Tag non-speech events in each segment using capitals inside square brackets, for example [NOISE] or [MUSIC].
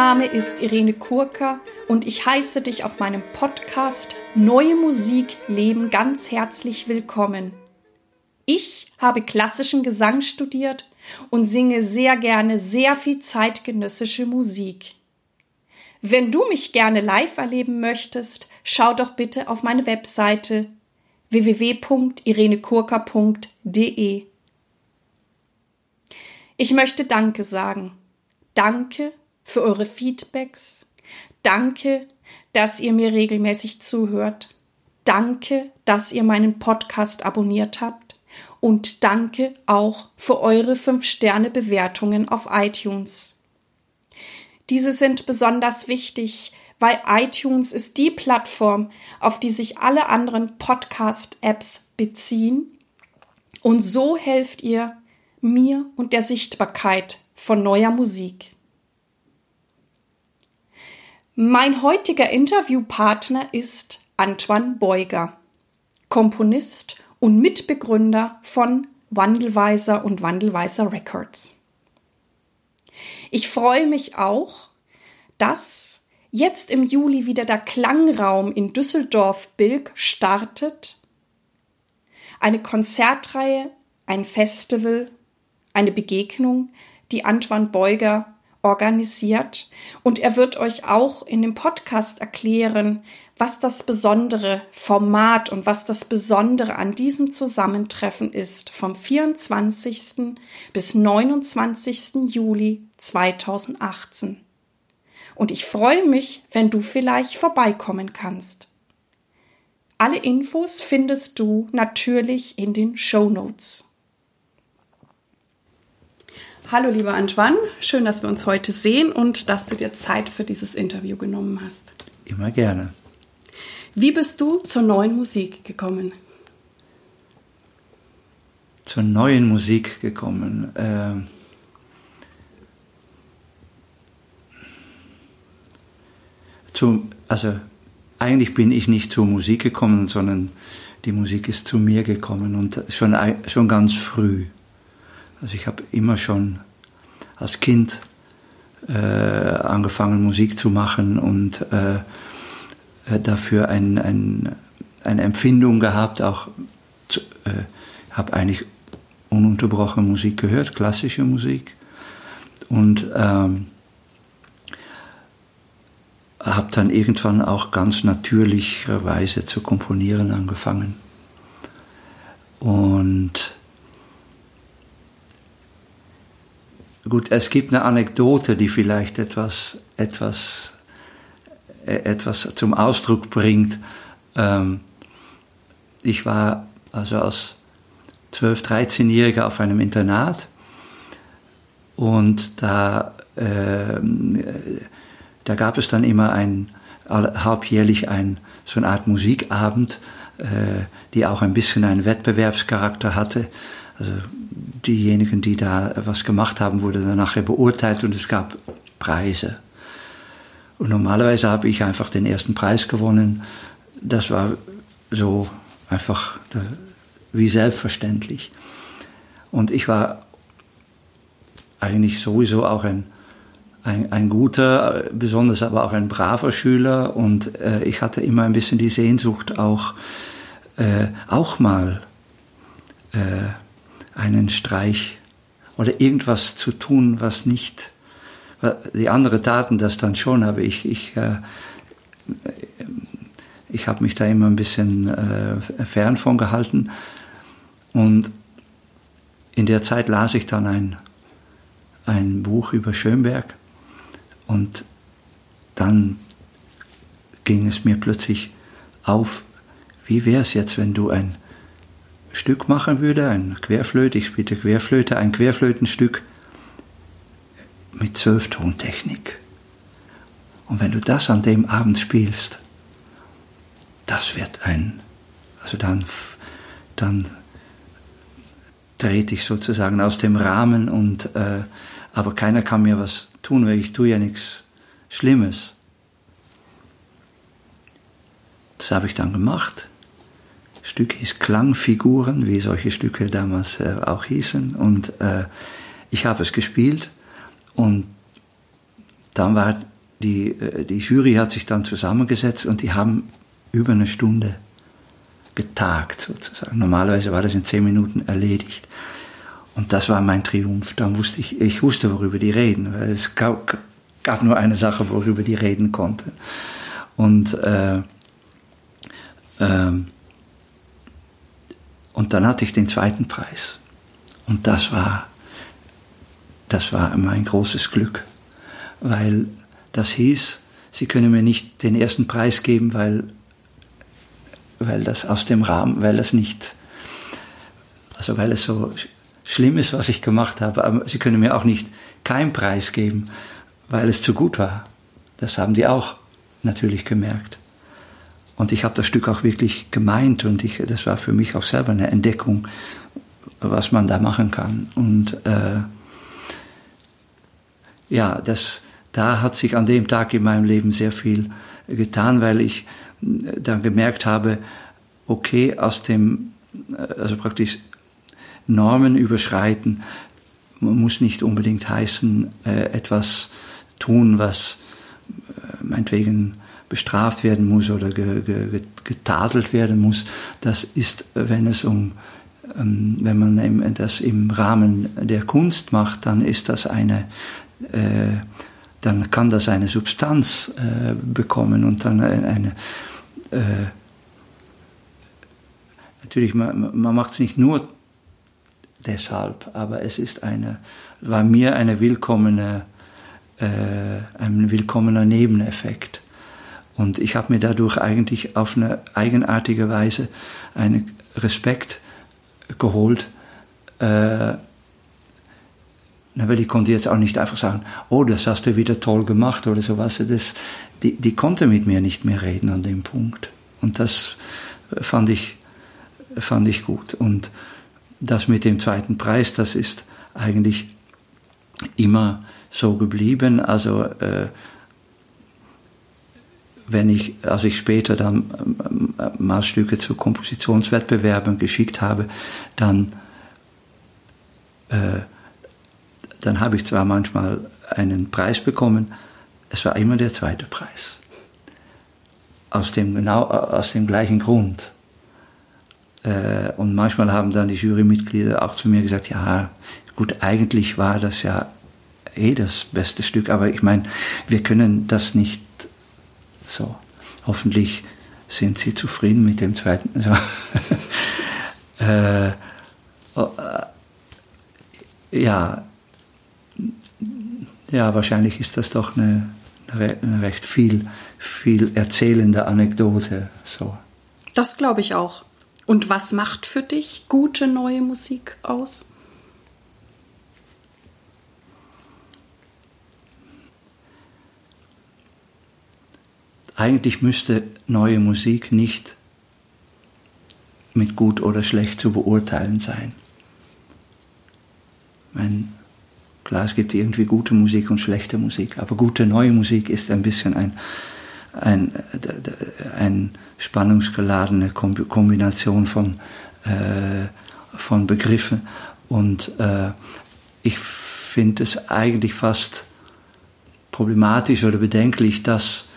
Mein Name ist Irene Kurka und ich heiße dich auf meinem Podcast Neue Musik Leben ganz herzlich willkommen. Ich habe klassischen Gesang studiert und singe sehr gerne sehr viel zeitgenössische Musik. Wenn du mich gerne live erleben möchtest, schau doch bitte auf meine Webseite www.irenekurka.de. Ich möchte Danke sagen. Danke für eure Feedbacks. Danke, dass ihr mir regelmäßig zuhört. Danke, dass ihr meinen Podcast abonniert habt. Und danke auch für eure 5-Sterne-Bewertungen auf iTunes. Diese sind besonders wichtig, weil iTunes ist die Plattform, auf die sich alle anderen Podcast-Apps beziehen. Und so helft ihr mir und der Sichtbarkeit von neuer Musik. Mein heutiger Interviewpartner ist Antoine Beuger, Komponist und Mitbegründer von Wandelweiser und Wandelweiser Records. Ich freue mich auch, dass jetzt im Juli wieder der Klangraum in Düsseldorf-Bilk startet. Eine Konzertreihe, ein Festival, eine Begegnung, die Antoine Beuger organisiert und er wird euch auch in dem Podcast erklären, was das besondere Format und was das Besondere an diesem Zusammentreffen ist vom 24. bis 29. Juli 2018. Und ich freue mich, wenn du vielleicht vorbeikommen kannst. Alle Infos findest du natürlich in den Show Notes. Hallo lieber Antoine, schön, dass wir uns heute sehen und dass du dir Zeit für dieses Interview genommen hast. Immer gerne. Wie bist du zur neuen Musik gekommen? Zur neuen Musik gekommen. Äh, zu, also eigentlich bin ich nicht zur Musik gekommen, sondern die Musik ist zu mir gekommen und schon, schon ganz früh. Also ich habe immer schon als Kind äh, angefangen Musik zu machen und äh, äh dafür ein, ein, eine Empfindung gehabt, auch äh, habe eigentlich ununterbrochen Musik gehört, klassische Musik. Und ähm, habe dann irgendwann auch ganz natürlicherweise zu komponieren angefangen. Und Gut, es gibt eine Anekdote, die vielleicht etwas, etwas, äh, etwas zum Ausdruck bringt. Ähm, ich war also als 12-, 13-Jähriger auf einem Internat und da, äh, da gab es dann immer ein, halbjährlich ein, so eine Art Musikabend, äh, die auch ein bisschen einen Wettbewerbscharakter hatte. Also diejenigen, die da was gemacht haben, wurden dann nachher beurteilt und es gab Preise. Und normalerweise habe ich einfach den ersten Preis gewonnen. Das war so einfach wie selbstverständlich. Und ich war eigentlich sowieso auch ein, ein, ein guter, besonders aber auch ein braver Schüler. Und äh, ich hatte immer ein bisschen die Sehnsucht, auch, äh, auch mal äh, einen Streich oder irgendwas zu tun, was nicht, die anderen taten das dann schon, aber ich, ich, äh, ich habe mich da immer ein bisschen äh, fern von gehalten. Und in der Zeit las ich dann ein, ein Buch über Schönberg und dann ging es mir plötzlich auf, wie wäre es jetzt, wenn du ein Stück machen würde, ein Querflöte, ich spielte Querflöte, ein Querflötenstück mit Zwölftontechnik. Und wenn du das an dem Abend spielst, das wird ein, also dann, dann trete ich sozusagen aus dem Rahmen und, äh, aber keiner kann mir was tun, weil ich tue ja nichts Schlimmes. Das habe ich dann gemacht. Stück hieß Klangfiguren, wie solche Stücke damals äh, auch hießen. Und äh, ich habe es gespielt und dann war die, äh, die Jury hat sich dann zusammengesetzt und die haben über eine Stunde getagt sozusagen. Normalerweise war das in zehn Minuten erledigt. Und das war mein Triumph. Dann wusste ich, ich wusste, worüber die reden, weil es gab, gab nur eine Sache, worüber die reden konnten. Und, äh, ähm, und dann hatte ich den zweiten Preis. Und das war, das war mein großes Glück, weil das hieß, sie können mir nicht den ersten Preis geben, weil, weil das aus dem Rahmen, weil das nicht, also weil es so schlimm ist, was ich gemacht habe, aber sie können mir auch nicht keinen Preis geben, weil es zu gut war. Das haben die auch natürlich gemerkt. Und ich habe das Stück auch wirklich gemeint und ich, das war für mich auch selber eine Entdeckung, was man da machen kann. Und äh, ja, das, da hat sich an dem Tag in meinem Leben sehr viel getan, weil ich äh, dann gemerkt habe, okay, aus dem, äh, also praktisch Normen überschreiten, muss nicht unbedingt heißen, äh, etwas tun, was meinetwegen bestraft werden muss oder getadelt werden muss. Das ist, wenn es um, ähm, wenn man das im Rahmen der Kunst macht, dann ist das eine, dann kann das eine Substanz äh, bekommen und dann eine äh, natürlich, man, man macht es nicht nur deshalb, aber es ist eine, war mir eine willkommene, äh, ein willkommener Nebeneffekt. Und ich habe mir dadurch eigentlich auf eine eigenartige Weise einen Respekt geholt, äh, weil ich konnte jetzt auch nicht einfach sagen, oh, das hast du wieder toll gemacht oder sowas. Das, die, die konnte mit mir nicht mehr reden an dem Punkt. Und das fand ich, fand ich gut. Und das mit dem zweiten Preis, das ist eigentlich immer so geblieben. Also äh, wenn ich, als ich später dann äh, Maßstücke zu Kompositionswettbewerben geschickt habe, dann äh, dann habe ich zwar manchmal einen Preis bekommen, es war immer der zweite Preis. Aus dem, genau, aus dem gleichen Grund. Äh, und manchmal haben dann die Jurymitglieder auch zu mir gesagt, ja, gut, eigentlich war das ja eh das beste Stück, aber ich meine, wir können das nicht so. Hoffentlich sind Sie zufrieden mit dem zweiten. So. [LAUGHS] äh, oh, äh, ja, ja, wahrscheinlich ist das doch eine, eine recht viel, viel erzählende Anekdote. So. Das glaube ich auch. Und was macht für dich gute neue Musik aus? Eigentlich müsste neue Musik nicht mit gut oder schlecht zu beurteilen sein. Mein Klar, es gibt irgendwie gute Musik und schlechte Musik, aber gute neue Musik ist ein bisschen ein, ein, ein spannungsgeladene Kombination von, äh, von Begriffen. Und äh, ich finde es eigentlich fast problematisch oder bedenklich, dass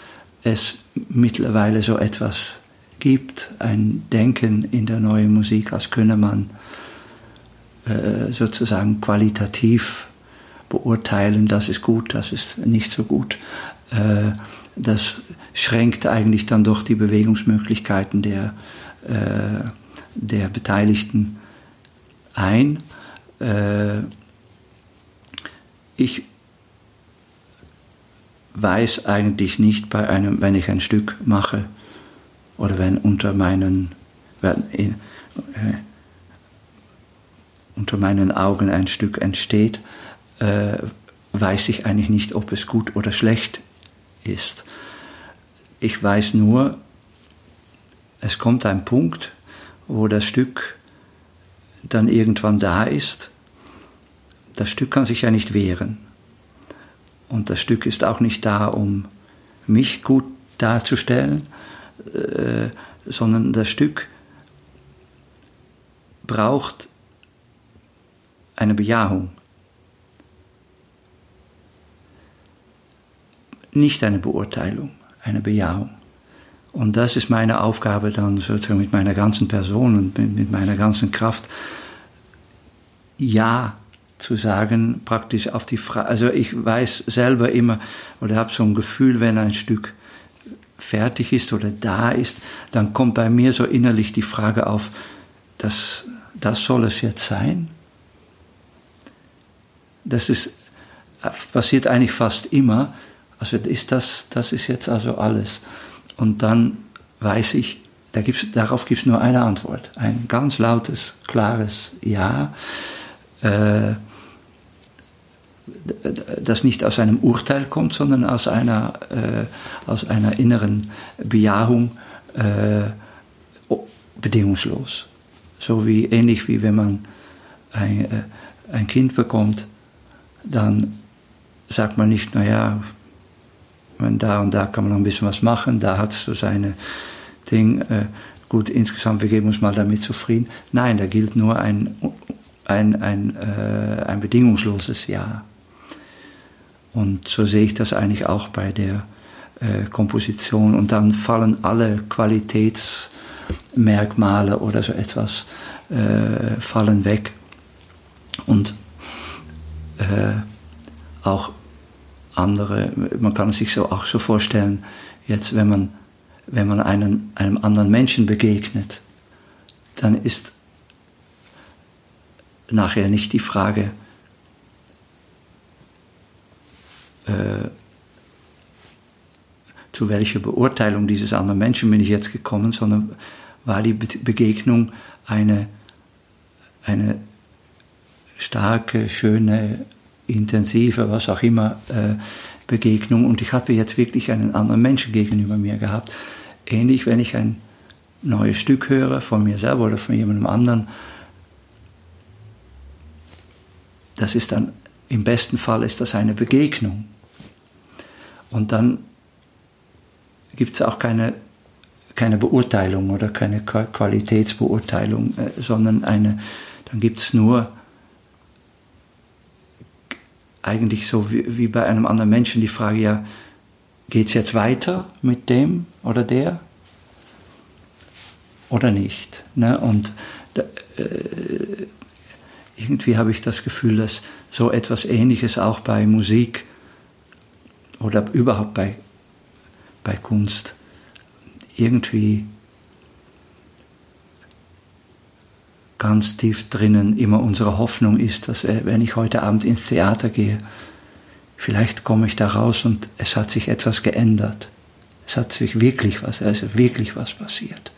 es mittlerweile so etwas gibt, ein Denken in der neuen Musik, als könne man äh, sozusagen qualitativ beurteilen, das ist gut, das ist nicht so gut. Äh, das schränkt eigentlich dann doch die Bewegungsmöglichkeiten der, äh, der Beteiligten ein. Ich weiß eigentlich nicht bei einem, wenn ich ein Stück mache oder wenn unter meinen, wenn, äh, unter meinen Augen ein Stück entsteht, äh, weiß ich eigentlich nicht, ob es gut oder schlecht ist. Ich weiß nur, es kommt ein Punkt, wo das Stück dann irgendwann da ist. Das Stück kann sich ja nicht wehren. Und das Stück ist auch nicht da, um mich gut darzustellen, äh, sondern das Stück braucht eine Bejahung. nicht eine Beurteilung, eine Bejahung. Und das ist meine Aufgabe dann sozusagen mit meiner ganzen Person und mit, meiner ganzen Kraft, Ja zu sagen, praktisch auf die Frage. Also ich weiß selber immer oder habe so ein Gefühl, wenn ein Stück fertig ist oder da ist, dann kommt bei mir so innerlich die Frage auf, das, das soll es jetzt sein? Das ist, passiert eigentlich fast immer. Also ist das, das ist jetzt also alles. Und dann weiß ich, da gibt's, darauf gibt es nur eine Antwort. Ein ganz lautes, klares Ja. Äh, das nicht aus einem Urteil kommt, sondern aus einer, äh, aus einer inneren Bejahung äh, bedingungslos. So wie ähnlich wie wenn man ein, äh, ein Kind bekommt, dann sagt man nicht, naja, da und da kann man noch ein bisschen was machen, da hat es so seine Ding, äh, gut, insgesamt, wir geben uns mal damit zufrieden. Nein, da gilt nur ein, ein, ein, äh, ein bedingungsloses Ja. Und so sehe ich das eigentlich auch bei der äh, Komposition. Und dann fallen alle Qualitätsmerkmale oder so etwas äh, fallen weg. Und äh, auch andere, man kann es sich so auch so vorstellen, jetzt wenn man, wenn man einen, einem anderen Menschen begegnet, dann ist nachher nicht die Frage, äh, zu welcher Beurteilung dieses anderen Menschen bin ich jetzt gekommen, sondern war die Begegnung eine, eine starke, schöne, intensive, was auch immer, äh, Begegnung. Und ich hatte jetzt wirklich einen anderen Menschen gegenüber mir gehabt. Ähnlich, wenn ich ein neues Stück höre von mir selber oder von jemandem anderen. Das ist dann, im besten Fall ist das eine Begegnung. Und dann gibt es auch keine, keine Beurteilung oder keine Qualitätsbeurteilung, äh, sondern eine, dann gibt es nur eigentlich so wie, wie, bei einem anderen Menschen die Frage, ja, geht es jetzt weiter mit dem oder der oder nicht? Ne? Und äh, irgendwie habe ich das Gefühl, dass so etwas Ähnliches auch bei Musik oder überhaupt bei, bei Kunst irgendwie ganz tief drinnen immer unsere Hoffnung ist, dass wenn ich heute Abend ins Theater gehe, vielleicht komme ich da raus und es hat sich etwas geändert. Es hat sich wirklich was, ist wirklich was passiert.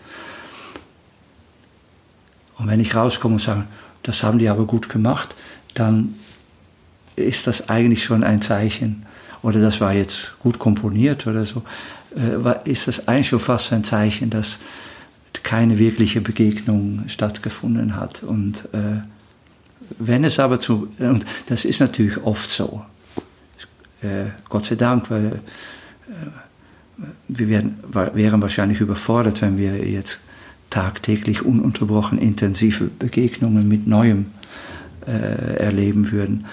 Und wenn ich rauskomme und sage, das haben die aber gut gemacht, dann ist das eigentlich schon ein Zeichen, oder das war jetzt gut komponiert oder so, äh, ist das eigentlich schon fast ein Zeichen, dass keine wirkliche Begegnung stattgefunden hat. Und äh, wenn es aber zu, und das ist natürlich oft so, äh, Gott sei Dank, weil äh, wir werden, wären wahrscheinlich überfordert, wenn wir jetzt tagtäglich ununterbrochen intensive Begegnungen mit Neuem äh, erleben würden.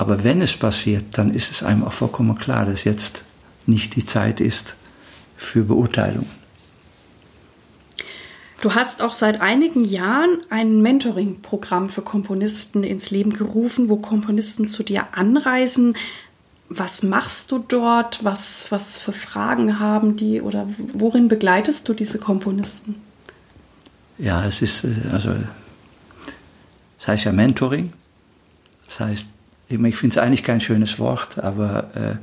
Aber wenn es passiert, dann ist es einem auch vollkommen klar, dass jetzt nicht die Zeit ist für Beurteilung. Du hast auch seit einigen Jahren ein Mentoring-Programm für Komponisten ins Leben gerufen, wo Komponisten zu dir anreisen. Was machst du dort? Was, was für Fragen haben die oder worin begleitest du diese Komponisten? Ja, es ist, äh, also, es heißt ja Mentoring. Das heißt, ich finde es eigentlich kein schönes Wort, aber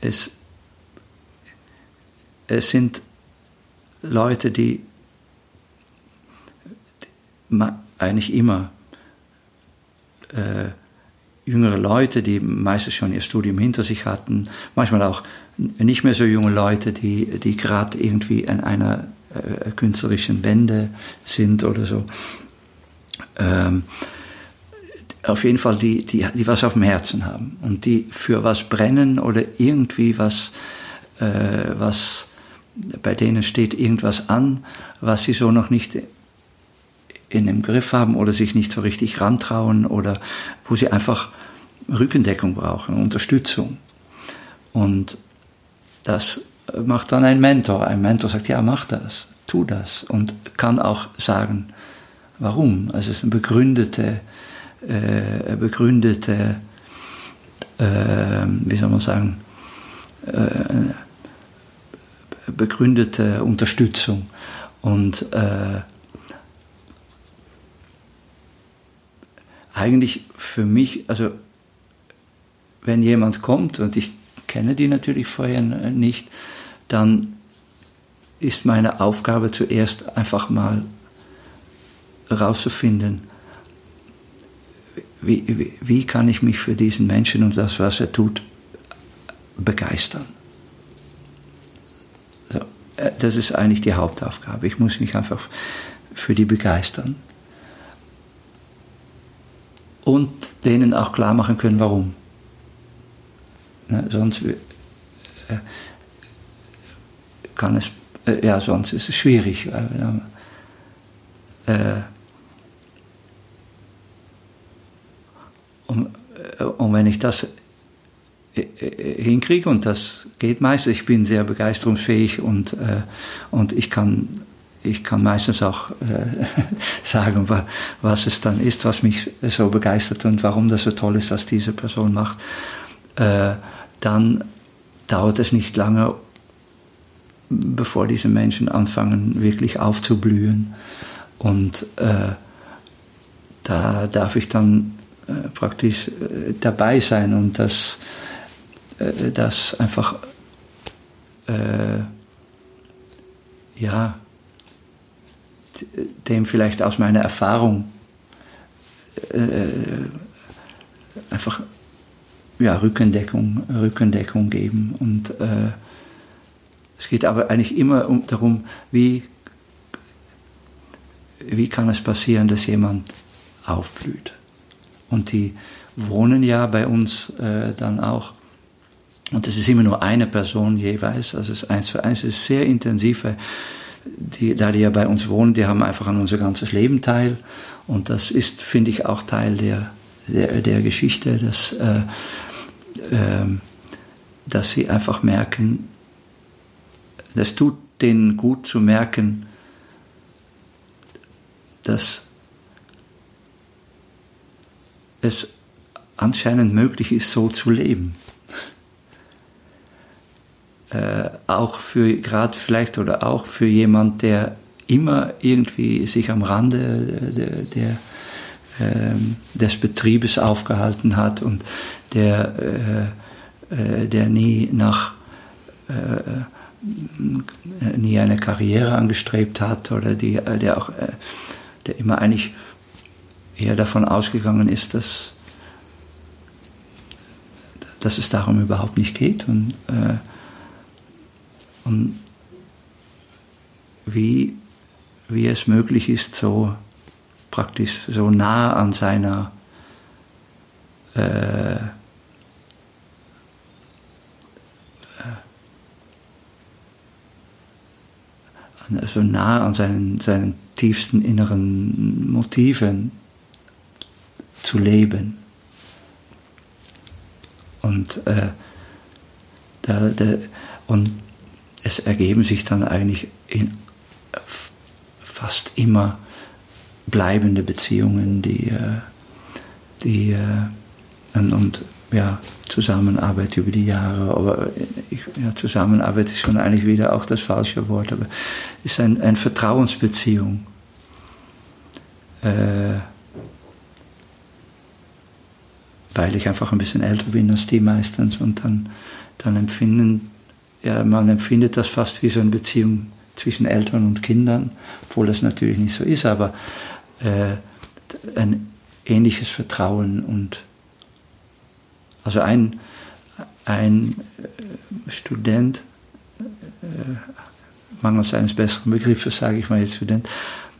äh, es, es sind Leute, die, die eigentlich immer äh, jüngere Leute, die meistens schon ihr Studium hinter sich hatten, manchmal auch nicht mehr so junge Leute, die, die gerade irgendwie an einer äh, künstlerischen Wende sind oder so. Ähm, auf jeden Fall die, die, die was auf dem Herzen haben und die für was brennen oder irgendwie was, äh, was bei denen steht irgendwas an, was sie so noch nicht in dem Griff haben oder sich nicht so richtig rantrauen oder wo sie einfach Rückendeckung brauchen, Unterstützung. Und das macht dann ein Mentor. Ein Mentor sagt, ja, mach das, tu das und kann auch sagen, warum. Also es ist eine begründete, äh, begründete, äh, wie soll man sagen, äh, begründete Unterstützung. Und äh, eigentlich für mich, also wenn jemand kommt und ich kenne die natürlich vorher nicht, dann ist meine Aufgabe zuerst einfach mal herauszufinden, wie, wie, wie, kann ich mich für diesen Menschen und das, was er tut, begeistern. So, äh, das ist eigentlich die Hauptaufgabe. Ich muss mich einfach für die begeistern. Und denen auch klar machen können, warum. Ne, sonst äh, kann es, äh, ja, sonst ist es schwierig. Weil, äh, und, äh, und wenn ich das äh, äh, hinkriege, und das geht meistens, ich bin sehr begeisterungsfähig und, und ich kann ich kann meistens auch äh, [LAUGHS] sagen, was es dann ist, was mich so begeistert und warum das so toll ist, was diese Person macht. Äh, dann dauert es nicht lange, bevor diese Menschen anfangen, wirklich aufzublühen. Und äh, da darf ich dann praktisch äh, dabei sein und das, äh, das einfach, äh, ja, dem vielleicht aus meiner Erfahrung einfach ja, Rückendeckung, Rückendeckung geben. Und äh, es geht aber eigentlich immer um, darum, wie, wie kann es passieren, dass jemand aufblüht. Und die wohnen ja bei uns äh, dann auch. Und es ist immer nur eine Person jeweils, also es ist eins zu eins, es ist sehr intensiv, die, da die ja bei uns wohnen, die haben einfach an unser ganzes Leben teil. Und das ist, finde ich, auch Teil der, der, der Geschichte, dass äh, ähm, dass sie einfach merken, das tut denen gut zu merken, dass es anscheinend möglich ist, so zu leben. Äh, auch für, gerade vielleicht oder auch für jemand, der immer irgendwie sich am Rande der, der ähm, des Betriebes aufgehalten hat und der, äh, äh, der nie nach äh, nie eine Karriere angestrebt hat oder die, der auch der immer eigentlich eher davon ausgegangen ist, dass, dass es darum überhaupt nicht geht und, und wie, wie es möglich ist, so praktisch so nah an seiner äh, äh, so nah an seinen, seinen tiefsten inneren Motiven zu leben. Und, äh, da, da, und es ergeben sich dann eigentlich in, fast immer bleibende Beziehungen, die, äh, die äh, und, und ja, Zusammenarbeit über die Jahre, aber ich, ja, Zusammenarbeit ist schon eigentlich wieder auch das falsche Wort, aber es ist ein, eine Vertrauensbeziehung. Äh, weil ich einfach ein bisschen älter bin als die meistens und dann, dann empfinden, ja, man empfindet das fast wie so eine Beziehung zwischen Eltern und Kindern, obwohl das natürlich nicht so ist, aber äh, ein ähnliches Vertrauen und also ein, ein äh, Student, äh, mangels eines besseren Begriffes sage ich mal jetzt Student,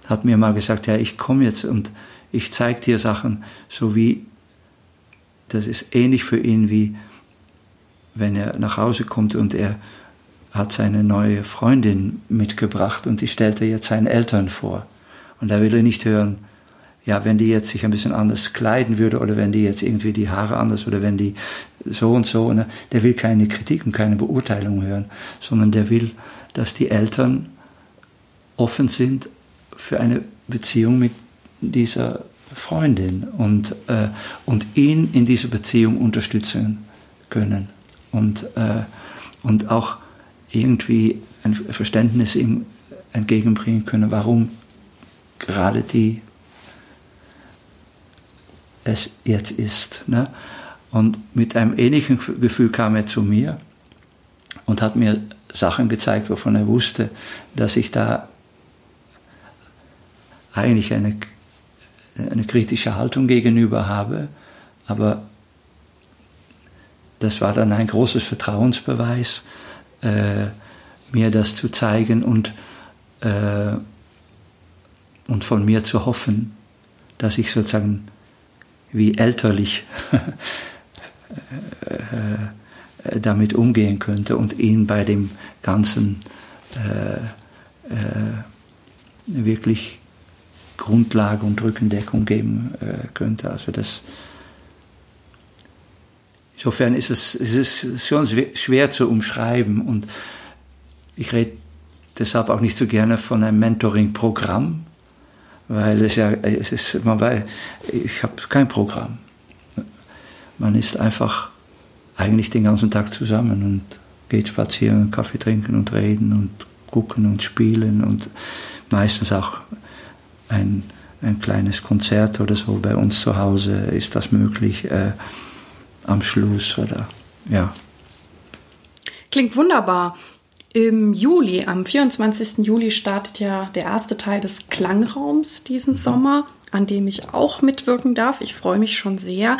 hat mir mal gesagt, ja, ich komme jetzt und ich zeige dir Sachen, so wie, das ist ähnlich für ihn wie, wenn er nach Hause kommt und er hat seine neue Freundin mitgebracht und die stellt er jetzt seinen Eltern vor. Und da will er nicht hören, ja, wenn die jetzt sich ein bisschen anders kleiden würde oder wenn die jetzt irgendwie die Haare anders oder wenn die so und so, ne, der will keine Kritik und keine Beurteilung hören, sondern der will, dass die Eltern offen sind für eine Beziehung mit dieser Freundin und, äh, und ihn in dieser Beziehung unterstützen können und, äh, und auch irgendwie ein Verständnis ihm entgegenbringen können, warum gerade die es jetzt ist. Ne? Und mit einem ähnlichen Gefühl kam er zu mir und hat mir Sachen gezeigt, wovon er wusste, dass ich da eigentlich eine, eine kritische Haltung gegenüber habe. Aber das war dann ein großes Vertrauensbeweis, äh, mir das zu zeigen und, äh, und von mir zu hoffen, dass ich sozusagen wie elterlich [LAUGHS] äh, damit umgehen könnte und ihn bei dem Ganzen äh, äh, wirklich Grundlage und Rückendeckung geben äh, könnte. Also das, insofern ist es, es ist schon schwer zu umschreiben und ich rede deshalb auch nicht so gerne von einem Mentoring-Programm, weil es ja, es ist, man weiß, ich habe kein Programm. Man ist einfach eigentlich den ganzen Tag zusammen und geht spazieren, Kaffee trinken und reden und gucken und spielen und meistens auch ein, ein kleines Konzert oder so. Bei uns zu Hause ist das möglich äh, am Schluss oder ja. Klingt wunderbar. Im Juli, am 24. Juli startet ja der erste Teil des Klangraums diesen mhm. Sommer, an dem ich auch mitwirken darf. Ich freue mich schon sehr.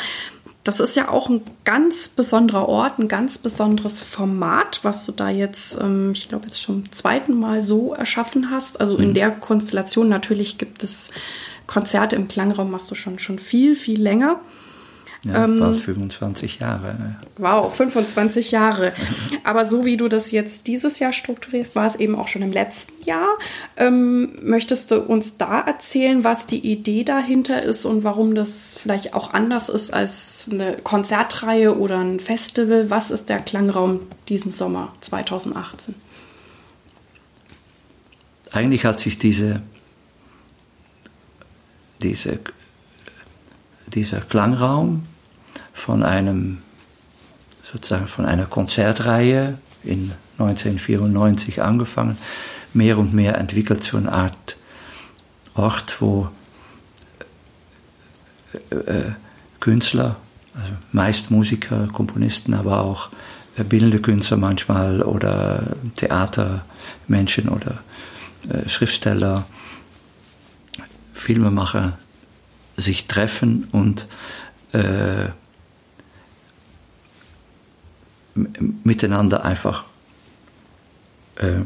Das ist ja auch ein ganz besonderer Ort, ein ganz besonderes Format, was du da jetzt, ähm, ich glaube, jetzt schon zum zweiten Mal so erschaffen hast. Also in mhm. der Konstellation natürlich gibt es Konzerte im Klangraum, machst du schon, schon viel, viel länger. Ja, ähm, fast 25 Jahre. Wow, 25 Jahre. Aber so wie du das jetzt dieses Jahr strukturierst, war es eben auch schon im letzten Jahr. Ähm, möchtest du uns da erzählen, was die Idee dahinter ist und warum das vielleicht auch anders ist als eine Konzertreihe oder ein Festival? Was ist der Klangraum diesen Sommer 2018? Eigentlich hat sich diese, diese dieser Klangraum von einem sozusagen von einer Konzertreihe in 1994 angefangen, mehr und mehr entwickelt zu einer Art Ort, wo äh, äh, Künstler, also meist Musiker, Komponisten, aber auch bildende Künstler manchmal oder Theatermenschen oder äh, Schriftsteller, Filmemacher sich treffen und äh, miteinander einfach äh,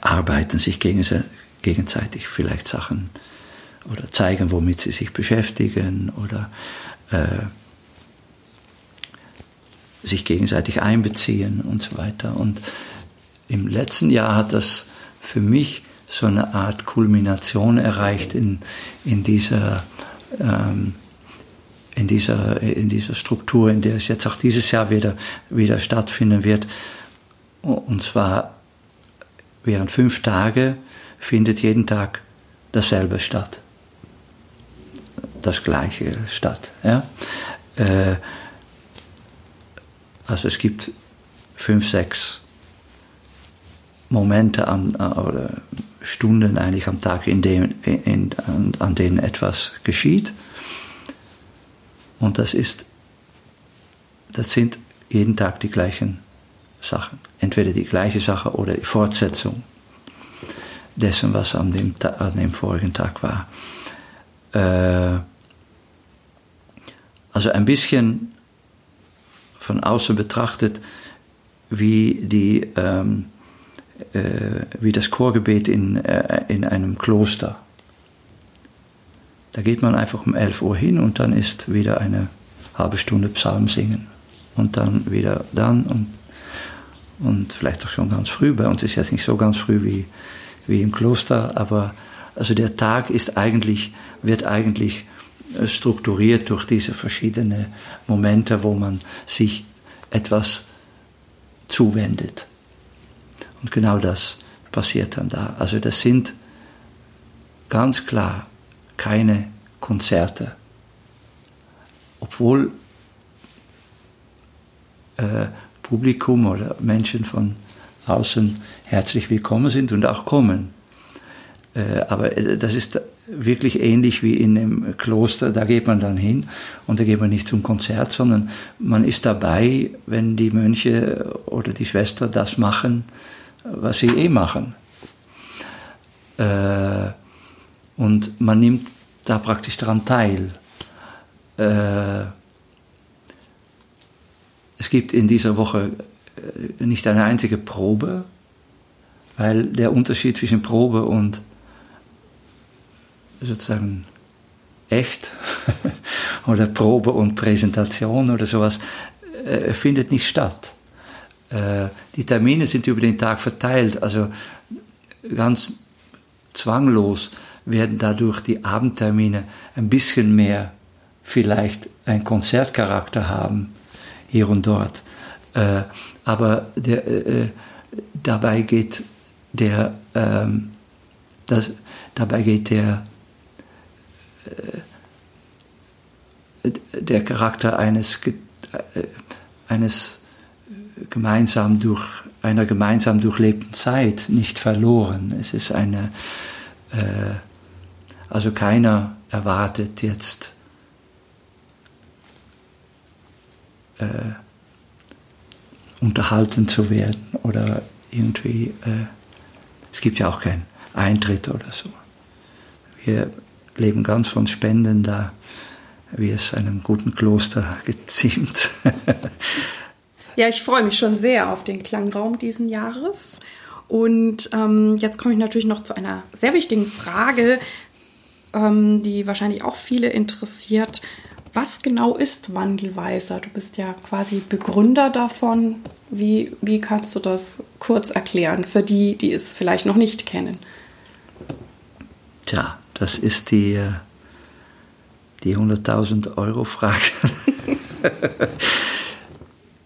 arbeiten, sich gegenseitig vielleicht Sachen oder zeigen, womit sie sich beschäftigen oder äh, sich gegenseitig einbeziehen und so weiter. Und im letzten Jahr hat das für mich so eine Art Kulmination erreicht in, in dieser ähm, in dieser, in dieser Struktur, in der es jetzt auch dieses Jahr wieder, wieder stattfinden wird. Und zwar während fünf Tage findet jeden Tag dasselbe statt. Das gleiche statt. Ja? Äh, also es gibt fünf, sechs Momente an, oder Stunden eigentlich am Tag, in dem, in, an, an denen etwas geschieht. Und das ist, das sind jeden Tag die gleichen Sachen. Entweder die gleiche Sache oder die Fortsetzung dessen, was an dem, an dem vorigen Tag war. Äh, also ein bisschen von außen betrachtet, wie, die, ähm, äh, wie das Chorgebet in, äh, in einem Kloster. Da geht man einfach um 11 Uhr hin und dann ist wieder eine halbe Stunde Psalm singen. Und dann wieder dann und, und vielleicht auch schon ganz früh. Bei uns ist jetzt nicht so ganz früh wie, wie im Kloster, aber, Also der Tag ist eigentlich, wird eigentlich äh, strukturiert durch diese verschiedenen Momente, wo man sich etwas zuwendet. Und genau das passiert dann da. Also das sind ganz klar keine Konzerte. Obwohl äh, Publikum oder Menschen von außen herzlich willkommen sind und auch kommen. Äh, aber äh, das ist wirklich ähnlich wie in einem Kloster, da geht man dann hin und da geht man nicht zum Konzert, sondern man ist dabei, wenn die Mönche oder die Schwester das machen, was sie eh machen. Äh, und man nimmt da praktisch daran teil. Es gibt in dieser Woche nicht eine einzige Probe, weil der Unterschied zwischen Probe und sozusagen echt [LAUGHS] oder Probe und Präsentation oder sowas äh, findet nicht statt. Äh, die Termine sind über den Tag verteilt, also ganz zwanglos werden dadurch die Abendtermine ein bisschen mehr vielleicht einen Konzertcharakter haben, hier und dort. Äh, aber der, äh, dabei geht der, ähm, das, dabei geht der äh, der Charakter eines, äh, eines gemeinsam durch, einer gemeinsam durchlebten Zeit nicht verloren. Es ist eine, äh, also keiner erwartet jetzt äh, unterhalten zu werden oder irgendwie, äh, es gibt ja auch keinen Eintritt oder so. Wir leben ganz von Spenden, da wie es einem guten Kloster [LAUGHS] geziemt. Ja, ich freue mich schon sehr auf den Klangraum diesen Jahres. Und ähm, jetzt komme ich natürlich noch zu einer sehr wichtigen Frage, ähm, die wahrscheinlich auch viele interessiert. Was genau ist Wandelweiser? Du bist ja quasi Begründer davon. Wie, wie kannst du das kurz erklären für die, die es vielleicht noch nicht kennen? Tja, das ist die, äh, die 100.000 Euro Frage. [LAUGHS]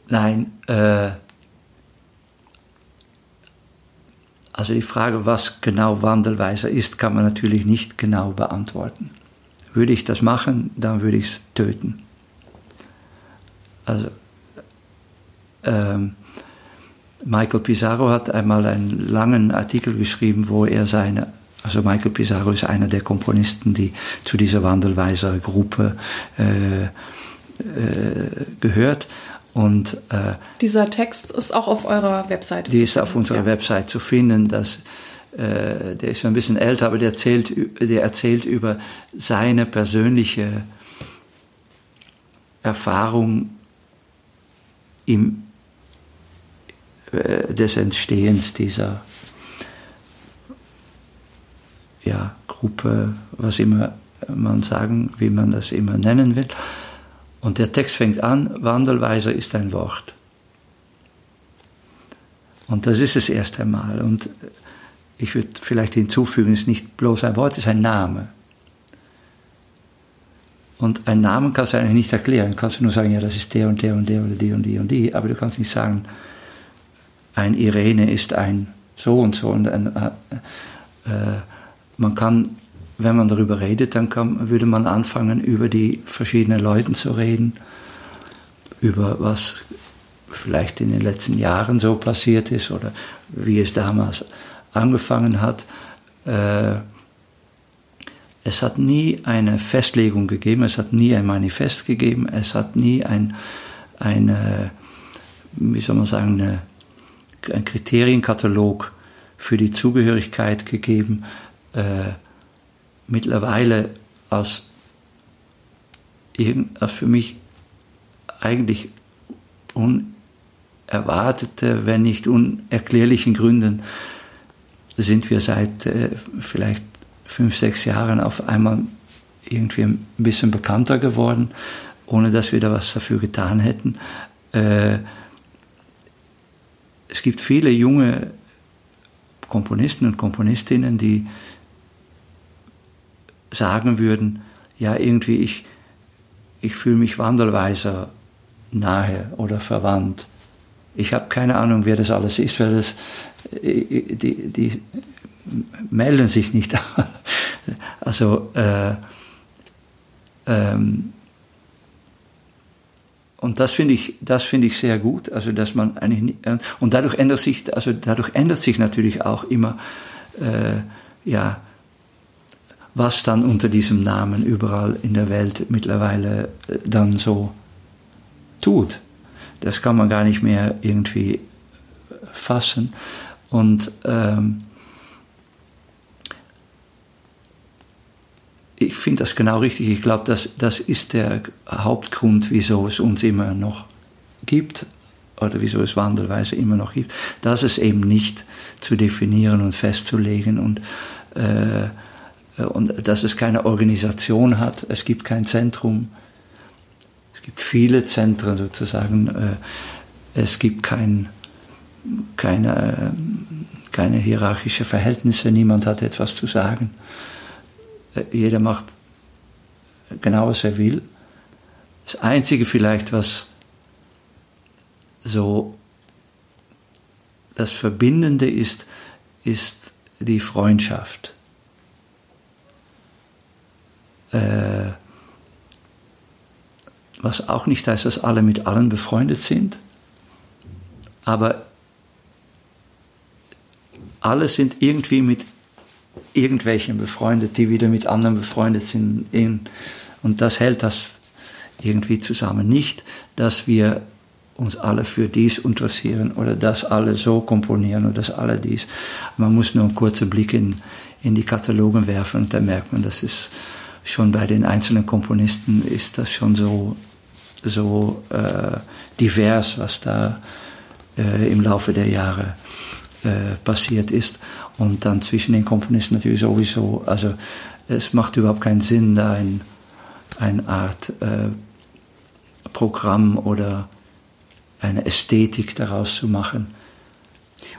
Nein, äh, also die Frage, was genau Wandelweiser ist, kann man natürlich nicht genau beantworten. Würde ich das machen, dann würde ich es töten. Also, ähm, Michael Pizarro hat einmal einen langen Artikel geschrieben, wo er seine also Michael Pizarro ist einer der Komponisten, die zu dieser Wandelweiser Gruppe äh, äh, gehört. Und, äh, Dieser Text ist auch auf eurer Webseite. Die ist auf unserer ja. Website zu finden. Das, äh, der ist schon ein bisschen älter, aber der erzählt, der erzählt über seine persönliche Erfahrung im, äh, des Entstehens dieser ja, Gruppe, was immer man sagen, wie man das immer nennen will. Und der Text fängt an, Wandelweiser ist ein Wort. Und das ist es erst einmal. Und ich würde vielleicht hinzufügen, es ist nicht bloß ein Wort, es ist ein Name. Und einen Namen kannst du eigentlich nicht erklären. Kannst du nur sagen, ja, das ist der und der und der oder die und die und die. Aber du kannst nicht sagen, ein Irene ist ein so und so. Und ein, äh, äh man kann, wenn man darüber redet, dann kann, würde man anfangen, über die verschiedenen Leute zu reden, über was vielleicht in den letzten Jahren so passiert ist oder wie es damals angefangen hat. Äh, es hat nie eine Festlegung gegeben, es hat nie ein Manifest gegeben, es hat nie ein, eine, wie soll man sagen, eine, ein Kriterienkatalog für die Zugehörigkeit gegeben äh, mittlerweile aus, aus für mich eigentlich unerwartete, wenn nicht unerklärlichen Gründen sind wir seit äh, vielleicht fünf, sechs Jahren auf einmal irgendwie ein bisschen bekannter geworden, ohne dass wir da was dafür getan hätten. Äh, es gibt viele junge Komponisten und Komponistinnen, die sagen würden, ja, irgendwie ich, ich fühle mich Wandelweiser nahe oder verwandt. Ich habe keine Ahnung, wer das alles ist, weil das, äh, die, die melden sich nicht. [LAUGHS] also, äh, ähm, und das finde ich, das ich sehr gut. Also, dass man eigentlich, äh, und dadurch ändert sich, also dadurch ändert sich natürlich auch immer, äh, ja, was dann unter diesem Namen überall in der Welt mittlerweile äh, dann so tut. Das kann man gar nicht mehr irgendwie fassen. Und ähm, ich finde das genau richtig. Ich glaube, das, das ist der Hauptgrund, wieso es uns immer noch gibt oder wieso es Wandelweise immer noch gibt, dass es eben nicht zu definieren und festzulegen und äh, äh, und dass es keine Organisation hat. Es gibt kein Zentrum. Es gibt viele Zentren sozusagen. Äh, es gibt kein, keine, keine hierarchische Verhältnisse. Niemand hat etwas zu sagen. Äh, jeder macht genau, was er will. Das Einzige vielleicht, was so das Verbindende ist, ist die Freundschaft äh, was auch nicht heißt, dass alle mit allen befreundet sind, aber alle sind irgendwie mit irgendwelchen befreundet, die wieder mit anderen befreundet sind. Und das hält das irgendwie zusammen. Nicht, dass wir uns alle für dies interessieren oder dass alle so komponieren oder dass alle dies. Man muss nur einen kurzen Blick in, in die Katalogen werfen und da merkt man, das ist schon bei den einzelnen Komponisten ist das schon so, so äh, divers, was da äh, im Laufe der Jahre äh, passiert ist. Und dann zwischen den Komponisten natürlich sowieso, also es macht überhaupt keinen Sinn, da ein, eine Art äh, Programm oder eine Ästhetik daraus zu machen.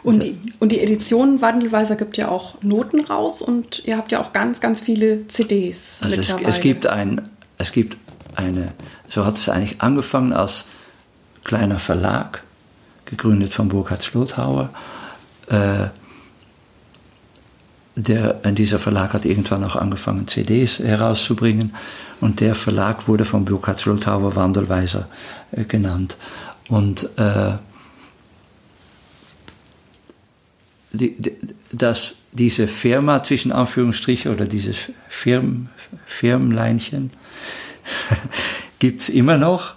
Und die, und die Edition Wandelweiser gibt ja auch Noten raus und ihr habt ja auch ganz, ganz viele CDs. Also es, es, gibt ein, es gibt eine, so hat es eigentlich angefangen als kleiner Verlag, gegründet von Burkhard Schlothauer. Äh, der, dieser Verlag hat irgendwann auch angefangen, CDs herauszubringen. Und der Verlag wurde von Burkhard Schlothauer Wandelweiser äh, genannt. Und äh, die, die, dass diese Firma zwischen Anführungsstrichen oder dieses Firm, Firmenleinchen [LAUGHS] gibt es immer noch.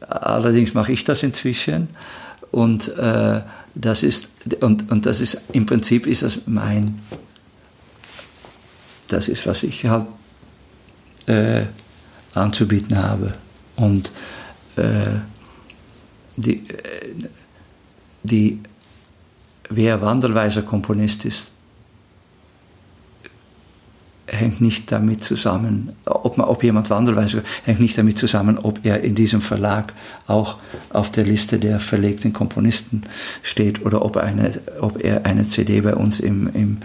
Allerdings mache ich das inzwischen. Und äh, das ist und, und das ist im Prinzip ist das mein das ist was ich halt äh, anzubieten habe und äh, die äh, die wer wandelweiser Komponist ist, hängt nicht damit zusammen, ob, man, ob jemand wandelweiser hängt nicht damit zusammen, ob er in diesem Verlag auch auf der Liste der verlegten Komponisten steht oder ob, eine, ob er eine CD bei uns im, im,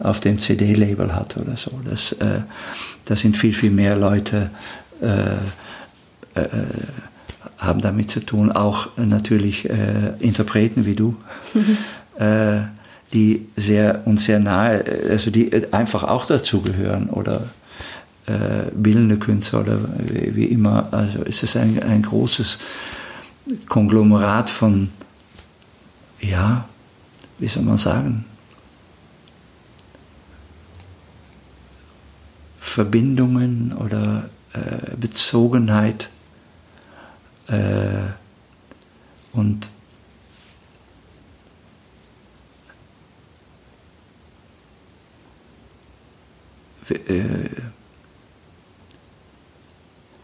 auf dem CD-Label hat oder so. Das, äh, das sind viel, viel mehr Leute, äh, äh, haben damit zu tun, auch natürlich äh, Interpreten wie du. [LAUGHS] äh, die sehr uns sehr nahe, also die einfach auch dazugehören oder äh, bildende Künstler oder wie, wie, immer. Also es ist ein, ein großes Konglomerat von, ja, wie soll man sagen, Verbindungen oder äh, Bezogenheit äh, und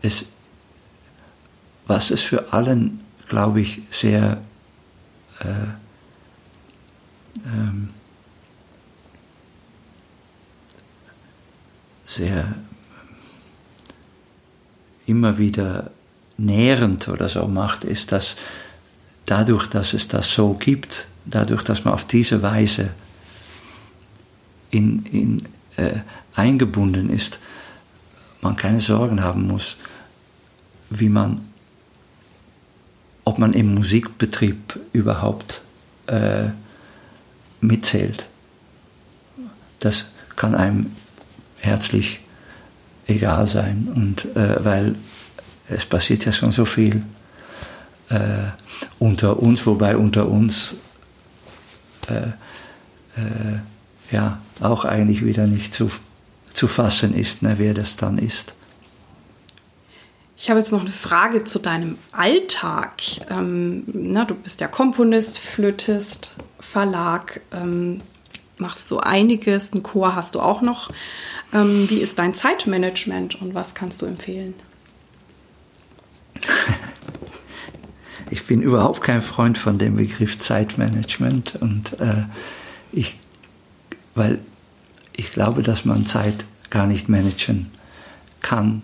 es, was es für allen, glaube ich, sehr äh, ähm, sehr immer wieder nährend oder so macht, ist, dass dadurch, dass es das so gibt, dadurch, dass man auf diese Weise in, in äh, eingebunden ist, man keine Sorgen haben muss, wie man, ob man im Musikbetrieb überhaupt äh, mitzählt. Das kann einem herzlich egal sein, und, äh, weil es passiert ja schon so viel äh, unter uns, wobei unter uns äh, äh, ja auch eigentlich wieder nicht zu, zu fassen ist, ne, wer das dann ist. Ich habe jetzt noch eine Frage zu deinem Alltag. Ähm, na, du bist ja Komponist, Flötist, Verlag, ähm, machst so einiges, einen Chor hast du auch noch. Ähm, wie ist dein Zeitmanagement und was kannst du empfehlen? [LAUGHS] Ich bin überhaupt kein Freund von dem Begriff Zeitmanagement und äh, ich, weil ich glaube, dass man Zeit gar nicht managen kann.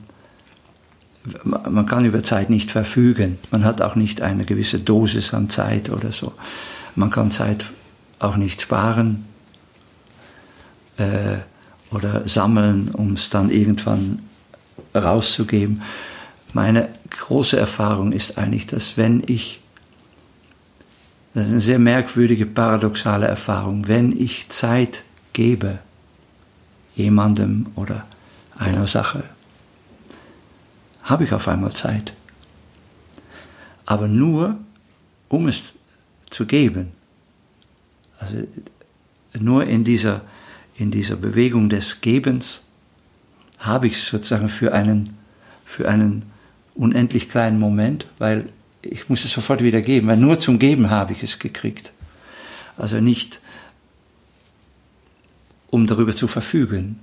Man kann über Zeit nicht verfügen. Man hat auch nicht eine gewisse Dosis an Zeit oder so. Man kann Zeit auch nicht sparen äh, oder sammeln, um es dann irgendwann rauszugeben. Meine große Erfahrung ist eigentlich, dass wenn ich, das ist eine sehr merkwürdige, paradoxale Erfahrung, wenn ich Zeit gebe, jemandem oder einer Sache, habe ich auf einmal Zeit. Aber nur, um es zu geben. Also nur in dieser, in dieser Bewegung des Gebens habe ich sozusagen für einen, für einen unendlich kleinen Moment, weil ich muss es sofort wieder geben, weil nur zum Geben habe ich es gekriegt. Also nicht, um darüber zu verfügen.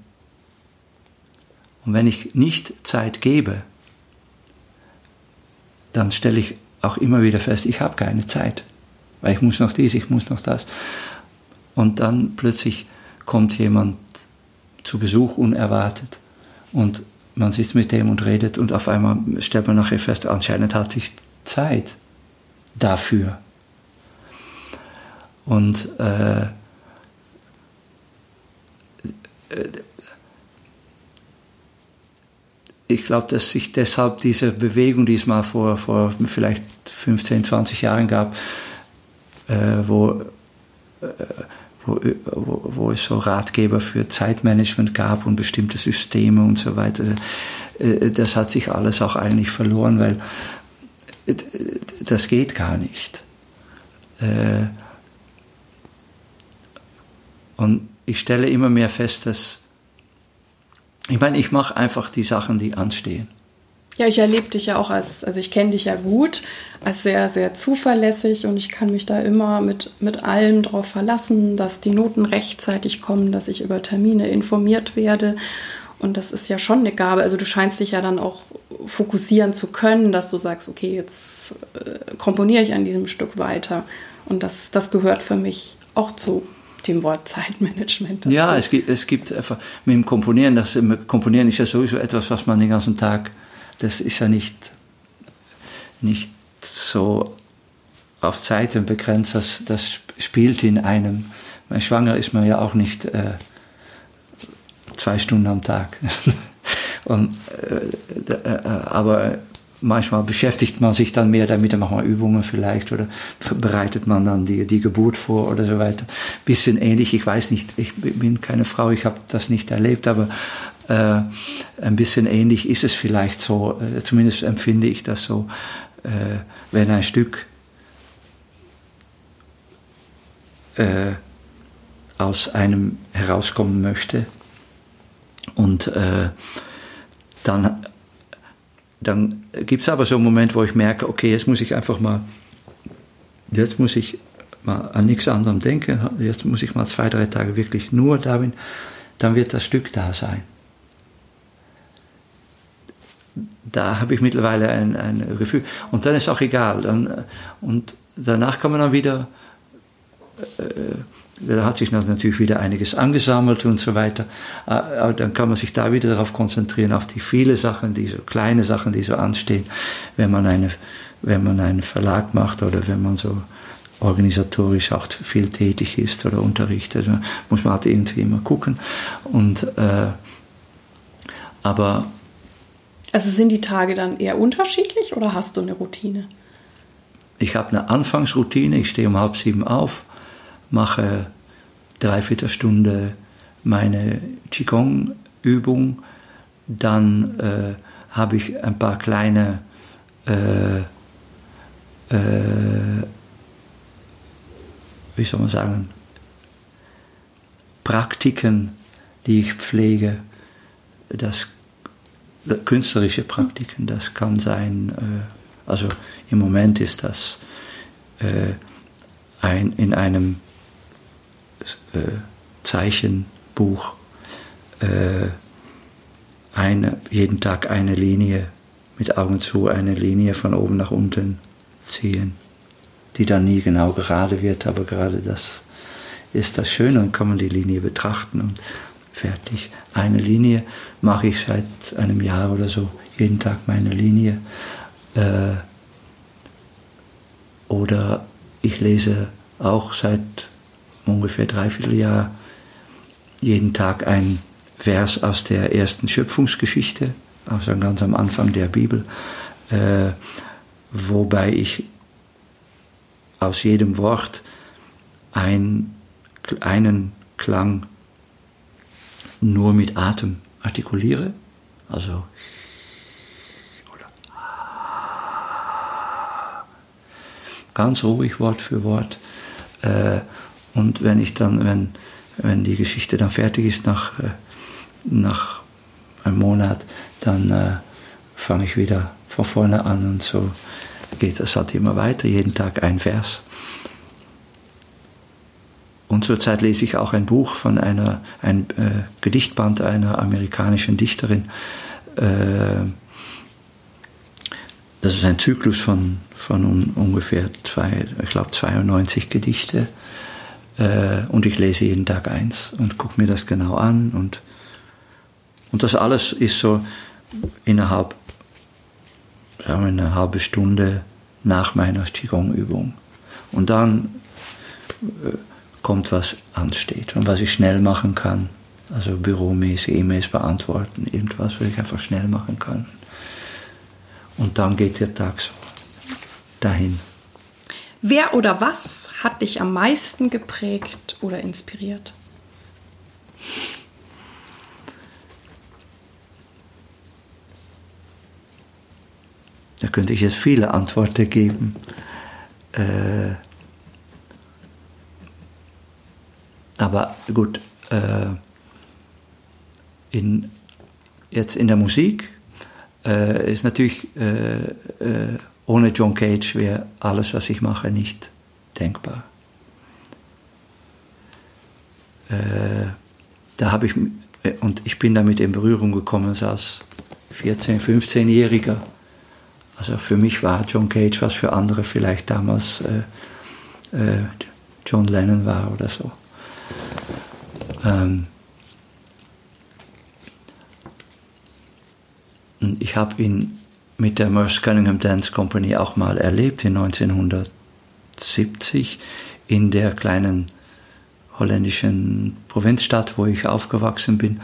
Und wenn ich nicht Zeit gebe, dann stelle ich auch immer wieder fest, ich habe keine Zeit, weil ich muss noch dies, ich muss noch das. Und dann plötzlich kommt jemand zu Besuch unerwartet und man sitzt mit dem und redet und auf einmal stellt man nachher fest, anscheinend hat sich Zeit dafür. Und äh, ich glaube, dass sich deshalb diese Bewegung, die es mal vor, vor vielleicht 15, 20 Jahren gab, äh, wo äh, wo, wo, wo es so Ratgeber für Zeitmanagement gab und bestimmte Systeme und so weiter. Äh, das hat sich alles auch eigentlich verloren, weil äh, das geht gar nicht. Äh, und ich stelle immer mehr fest, dass ich meine, ich mache einfach die Sachen, die anstehen. Ja, ich erlebe dich ja auch als, also ich kenne dich ja gut, als sehr, sehr zuverlässig und ich kann mich da immer mit, mit allem darauf verlassen, dass die Noten rechtzeitig kommen, dass ich über Termine informiert werde. Und das ist ja schon eine Gabe. Also du scheinst dich ja dann auch fokussieren zu können, dass du sagst, okay, jetzt äh, komponiere ich an diesem Stück weiter. Und das, das gehört für mich auch zu dem Wort Zeitmanagement. Dazu. Ja, es gibt, es gibt einfach mit dem Komponieren, das Komponieren ist ja sowieso etwas, was man den ganzen Tag das ist ja nicht, nicht so auf Zeiten begrenzt, das, das spielt in einem. Mein Schwanger ist man ja auch nicht äh, zwei Stunden am Tag. [LAUGHS] Und, äh, äh, aber manchmal beschäftigt man sich dann mehr damit, dann macht man Übungen vielleicht oder bereitet man dann die, die Geburt vor oder so weiter. Bisschen ähnlich, ich weiß nicht, ich bin keine Frau, ich habe das nicht erlebt, aber äh, ein bisschen ähnlich ist es vielleicht so, äh, zumindest empfinde ich das so, äh, wenn ein Stück äh, aus einem herauskommen möchte und äh, dann, dann gibt es aber so einen Moment, wo ich merke, okay, jetzt muss ich einfach mal, jetzt muss ich mal an nichts anderem denken, jetzt muss ich mal zwei, drei Tage wirklich nur darin, dann wird das Stück da sein da habe ich mittlerweile ein, ein Gefühl. Und dann ist auch egal. Dann, und danach kann man dann wieder, äh, da hat sich natürlich wieder einiges angesammelt und so weiter. Aber dann kann man sich da wieder darauf konzentrieren, auf die viele Sachen, die so kleine Sachen, die so anstehen, wenn man, eine, wenn man einen Verlag macht oder wenn man so organisatorisch auch viel tätig ist oder unterrichtet. Muss man halt irgendwie immer gucken. Und, äh, aber Also sind die Tage dann eher unterschiedlich oder hast du eine Routine? Ich habe eine Anfangsroutine. Ich stehe um halb sieben auf, mache dreiviertel Stunde meine Qigong-Übung. Dann äh, habe ich ein paar kleine äh, äh, wie soll man sagen, Praktiken, die ich pflege, das künstlerische Praktiken, das kann sein, äh, also im Moment ist das äh, ein, in einem äh, Zeichenbuch äh, eine, jeden Tag eine Linie mit Augen zu, eine Linie von oben nach unten ziehen, die dann nie genau gerade wird, aber gerade das ist das Schöne und kann man die Linie betrachten und fertig. Eine Linie mache ich seit einem Jahr oder so, jeden Tag meine Linie. Äh, oder ich lese auch seit ungefähr dreiviertel Jahr jeden Tag ein Vers aus der ersten Schöpfungsgeschichte, also ganz am Anfang der Bibel, äh, wobei ich aus jedem Wort ein, einen Klang nur mit Atem artikuliere, also ganz ruhig Wort für Wort. Äh, und wenn ich dann, wenn, wenn die Geschichte dann fertig ist nach, äh, nach einem Monat, dann äh, fange ich wieder von vorne an und so geht das halt immer weiter, jeden Tag ein Vers. Und zurzeit lese ich auch ein Buch von einer, ein äh, Gedichtband einer amerikanischen Dichterin. Äh, das ist ein Zyklus von, von un, ungefähr zwei, ich glaube 92 Gedichte. Äh, und ich lese jeden Tag eins und gucke mir das genau an. Und, und das alles ist so innerhalb, sagen wir, eine halbe Stunde nach meiner Qigong-Übung. Und dann äh, kommt, was ansteht und was ich schnell machen kann. Also büromäßig E-Mails beantworten, irgendwas, was ich einfach schnell machen kann. Und dann geht der Tag so dahin. Wer oder was hat dich am meisten geprägt oder inspiriert? Da könnte ich jetzt viele Antworten geben. Äh, Aber gut, äh, in, jetzt in der Musik äh, ist natürlich äh, äh ohne John Cage wäre alles, was ich mache, nicht denkbar. Äh, da habe ich, äh, und ich bin damit in Berührung gekommen als 14-, 15-Jähriger. Also für mich war John Cage, was für andere vielleicht damals John Lennon war oder so. Ähm, ich habe ihn mit der Merce Cunningham Dance Company auch mal erlebt in 1970 in der kleinen holländischen Provinzstadt, wo ich aufgewachsen bin,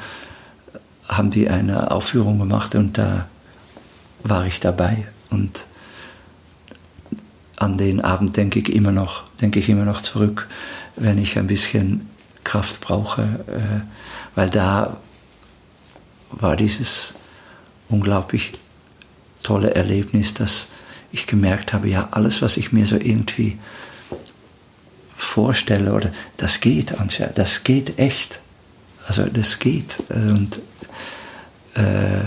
haben die eine Aufführung gemacht und da war ich dabei. Und an den Abend denke ich immer noch, denke ich immer noch zurück, wenn ich ein bisschen Kraft brauche, äh, weil da war dieses unglaublich tolle Erlebnis, dass ich gemerkt habe, ja, alles, was ich mir so irgendwie vorstelle, oder das geht, anscheinend, das geht echt. Also das geht. Und äh,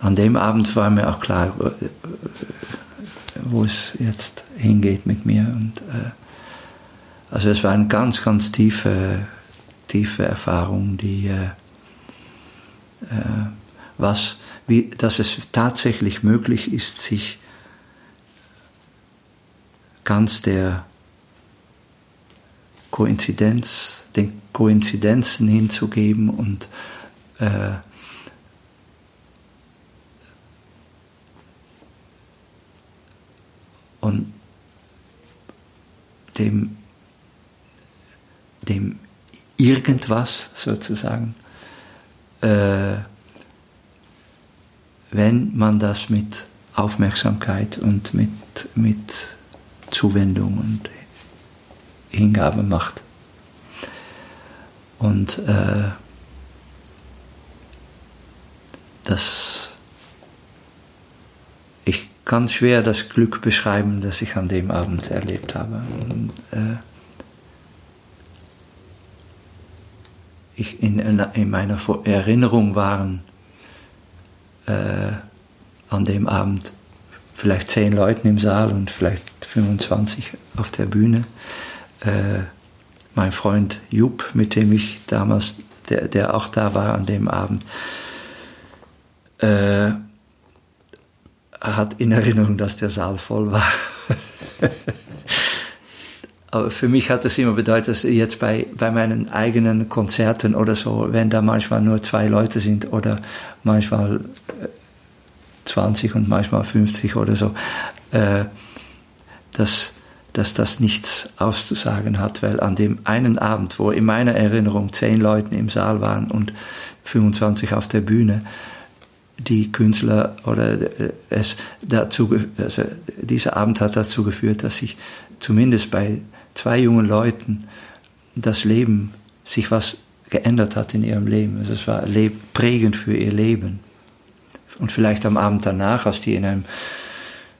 an dem Abend war mir auch klar, äh, wo es jetzt hingeht mit mir. Und äh, also es war eine ganz, ganz tiefe, tiefe Erfahrung, die äh, äh, was, wie, dass es tatsächlich möglich ist, sich ganz der Koinzidenz, den Koinzidenzen hinzugeben und äh, und dem dem irgendwas sozusagen äh, wenn man das mit Aufmerksamkeit und mit, mit Zuwendung und Hingabe macht. Und äh, das, ich kann schwer das Glück beschreiben, das ich an dem Abend erlebt habe. Und, äh, ich in, in meiner Erinnerung waren äh, an dem Abend vielleicht zehn Leuten im Saal und vielleicht 25 auf der Bühne. Äh, mein Freund Jupp, mit dem ich damals, der, der auch da war an dem Abend, äh, hat in Erinnerung, dass der Saal voll war. [LAUGHS] Aber für mich hat es immer bedeutet, dass jetzt bei, bei meinen eigenen Konzerten oder so, wenn da manchmal nur zwei Leute sind oder manchmal 20 und manchmal 50 oder so, äh, dass, dass das nichts auszusagen hat, weil an dem einen Abend, wo in meiner Erinnerung zehn Leute im Saal waren und 25 auf der Bühne, die Künstler oder äh, es dazu, also dieser Abend hat dazu geführt, dass sich zumindest bei zwei jungen Leuten das Leben, sich was geändert hat in ihrem Leben. Also es war prägend für ihr Leben. Und vielleicht am Abend danach, als die in einem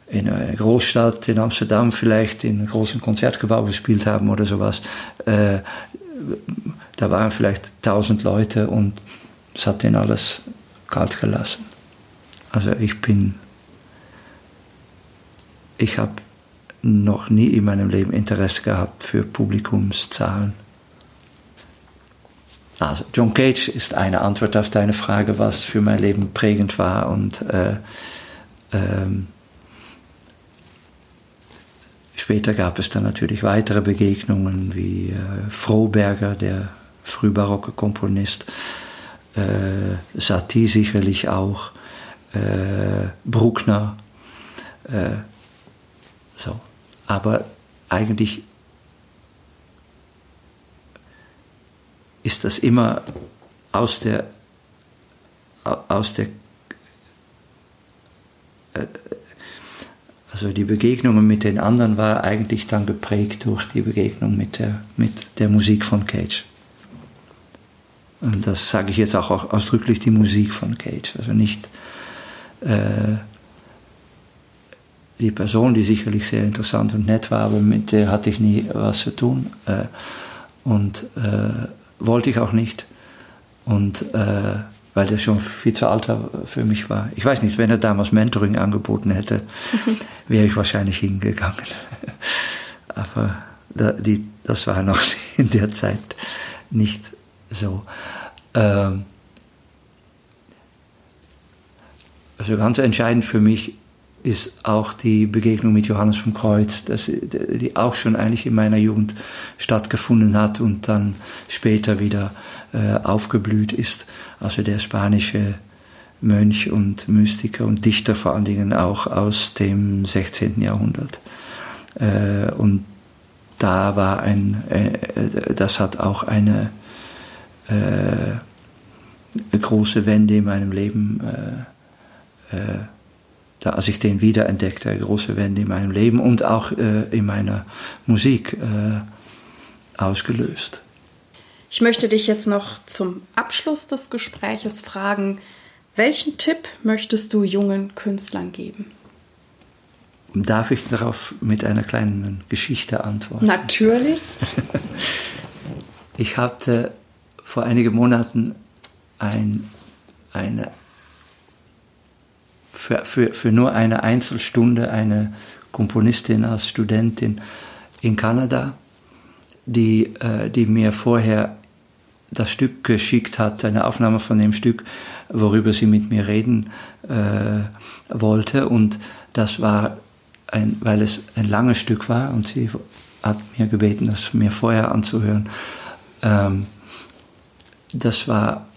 in einer Großstadt in Amsterdam vielleicht in einem großen Konzertgebäude gespielt haben oder sowas, äh, da waren vielleicht tausend Leute und es hat den alles kalt gelassen. Also ich bin, ich habe noch nie in meinem Leben Interesse gehabt für Publikumszahlen. Also John Cage ist eine Antwort auf deine Frage, was für mein Leben prägend war und äh, ähm, Später gab es dann natürlich weitere Begegnungen wie äh, Froberger, der frühbarocke Komponist, äh, Satie sicherlich auch, äh, Bruckner. Äh, so. Aber eigentlich ist das immer aus der, aus der äh, also die Begegnungen mit den anderen war eigentlich dann geprägt durch die Begegnung mit der, mit der Musik von Cage. Und das sage ich jetzt auch ausdrücklich die Musik von Cage. Also nicht äh, die Person, die sicherlich sehr interessant und nett war, aber mit der hatte ich nie was zu tun. Äh, und äh, wollte ich auch nicht. Und äh, weil der schon viel zu alt für mich war. Ich weiß nicht, wenn er damals Mentoring angeboten hätte, [LAUGHS] wäre ich wahrscheinlich hingegangen. [LAUGHS] Aber da, die, das war noch [LAUGHS] in der Zeit nicht so. Ähm, also ganz entscheidend für mich ist auch die Begegnung mit Johannes vom Kreuz, das, die auch schon eigentlich in meiner Jugend stattgefunden hat und dann später wieder äh, aufgeblüht ist. Also der spanische Mönch und Mystiker und Dichter vor allen Dingen auch aus dem 16. Jahrhundert. Äh, und da war ein, äh, das hat auch eine äh, große Wende in meinem Leben äh, äh, da, als ich den wiederentdeckte, eine große Wende in meinem Leben und auch äh, in meiner Musik äh, ausgelöst. Ich möchte dich jetzt noch zum Abschluss des Gespräches fragen, welchen Tipp möchtest du jungen Künstlern geben? Darf ich darauf mit einer kleinen Geschichte antworten? Natürlich. [LAUGHS] Ich hatte vor einigen Monaten ein, eine für, für, für nur eine Einzelstunde eine Komponistin als Studentin in Kanada, die, äh, die mir vorher das Stück geschickt hat, eine Aufnahme von dem Stück, worüber sie mit mir reden äh, wollte. Und das war, ein, weil es ein langes Stück war und sie hat mir gebeten, das mir vorher anzuhören. Ähm, das war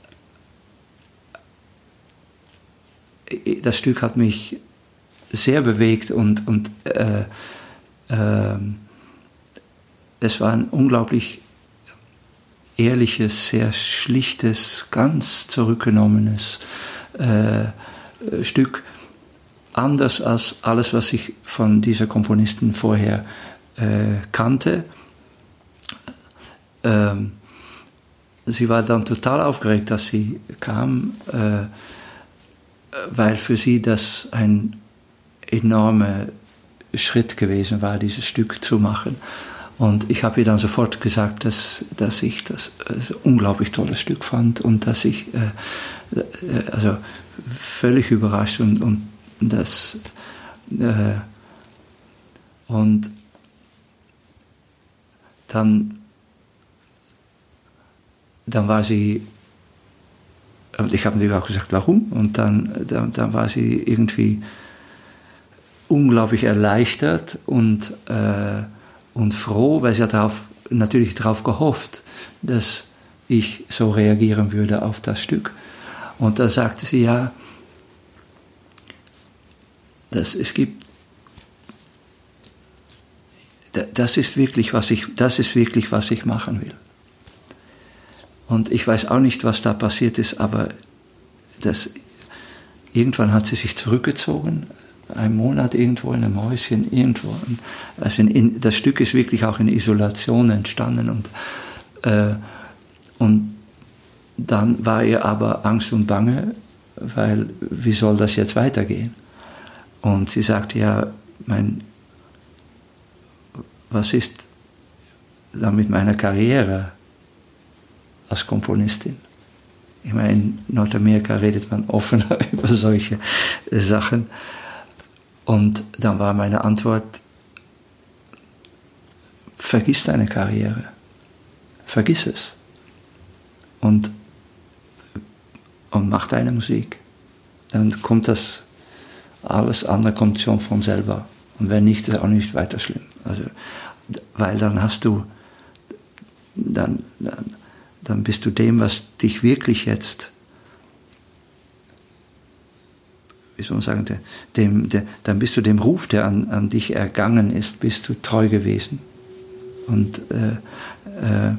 das Stück hat mich sehr bewegt und, und äh, äh, es war ein unglaublich ehrliches, sehr schlichtes, ganz zurückgenommenes, äh, Stück anders als alles, was ich von dieser Komponistin vorher äh, kannte. Ähm, sie war dann total aufgeregt, dass sie kam, äh, weil für sie das ein enormer Schritt gewesen war, dieses Stück zu machen. Und ich habe ihr dann sofort gesagt, dass, dass ich das ein unglaublich tolles Stück fand und dass ich äh, äh, also völlig überrascht und, und das äh, und dann dann war sie ich habe natürlich auch gesagt, warum und dann, dann, dann war sie irgendwie unglaublich erleichtert und äh, und froh, weil sie hat darauf, natürlich darauf gehofft, dass ich so reagieren würde auf das Stück. Und da sagte sie, ja, dass es gibt, das ist wirklich, was ich, das ist wirklich, was ich machen will. Und ich weiß auch nicht, was da passiert ist, aber das, irgendwann hat sie sich zurückgezogen, ein Monat irgendwo in einem Häuschen, irgendwo. Also in, das Stück ist wirklich auch in Isolation entstanden. Und, äh, und dann war ihr aber Angst und Bange, weil wie soll das jetzt weitergehen? Und sie sagte, ja, mein, was ist dann mit meiner Karriere als Komponistin? Ich meine, in Nordamerika redet man offener [LAUGHS] über solche Sachen. Und dann war meine Antwort, vergiss deine Karriere. Vergiss es. Und, und mach deine Musik. Dann kommt das, alles andere kommt schon von selber. Und wenn nicht, ist auch nicht weiter schlimm. Also, weil dann hast du, dann, dann, dann bist du dem, was dich wirklich jetzt wie soll man sagen, dem, dem, dann bist du dem Ruf, der an, an dich ergangen ist, bist du treu gewesen. Und äh, äh,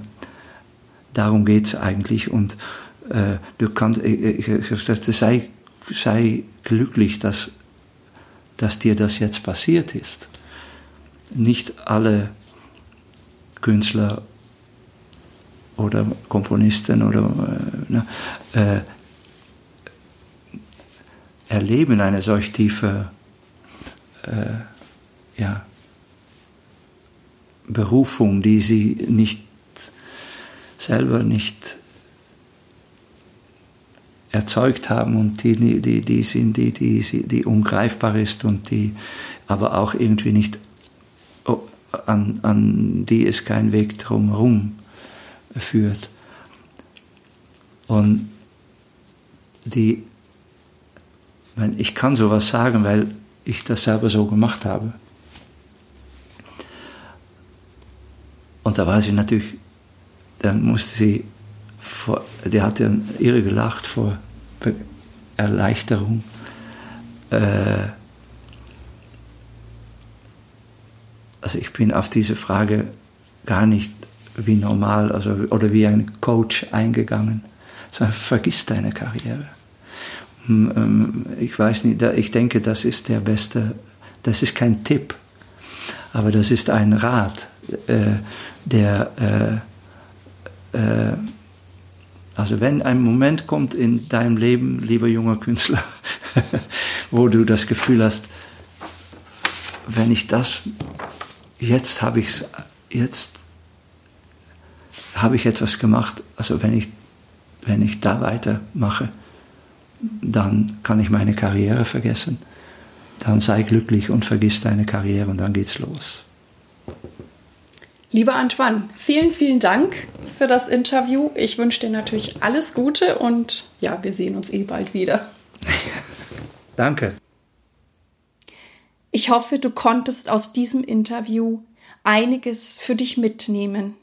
darum geht es eigentlich. Und äh, du kannst, ich, ich, sei, sei glücklich, dass, dass dir das jetzt passiert ist. Nicht alle Künstler oder Komponisten oder äh, ne, äh, erleben eine solch tiefe äh, ja, Berufung, die sie nicht selber nicht erzeugt haben und die, die, die sind, die, die, die ungreifbar ist und die aber auch irgendwie nicht, an, an die es kein Weg drumherum führt. Und die ich kann sowas sagen, weil ich das selber so gemacht habe. Und da war sie natürlich, dann musste sie, vor, die hatte irre gelacht vor Erleichterung. Äh, also ich bin auf diese Frage gar nicht wie normal also, oder wie ein Coach eingegangen. Sondern vergiss deine Karriere. Hm, ähm, ich weiß nicht, ich denke, das ist der beste, das ist kein Tipp, aber das ist ein Rat, äh, der, äh, äh, also wenn ein Moment kommt in deinem Leben, lieber junger Künstler, [LAUGHS] wo du das Gefühl hast, wenn ich das, jetzt habe ich es, jetzt habe ich etwas gemacht, also wenn ich, wenn ich da weitermache, dann kann ich meine Karriere vergessen. Dann sei glücklich und vergiss deine Karriere und dann geht's los. Lieber Antoine, vielen, vielen Dank für das Interview. Ich wünsche dir natürlich alles Gute und ja, wir sehen uns eh bald wieder. [LAUGHS] Danke. Ich hoffe, du konntest aus diesem Interview einiges für dich mitnehmen.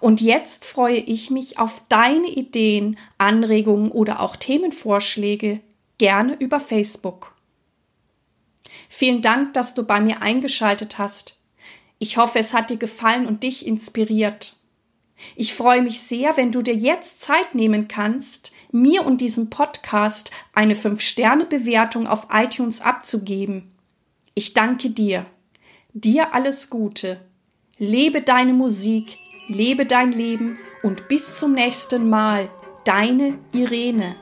Und jetzt freue ich mich auf deine Ideen, Anregungen oder auch Themenvorschläge gerne über Facebook. Vielen Dank, dass du bei mir eingeschaltet hast. Ich hoffe, es hat dir gefallen und dich inspiriert. Ich freue mich sehr, wenn du dir jetzt Zeit nehmen kannst, mir und diesem Podcast eine 5-Sterne-Bewertung auf iTunes abzugeben. Ich danke dir. Dir alles Gute. Lebe deine Musik, lebe dein Leben und bis zum nächsten Mal, deine Irene.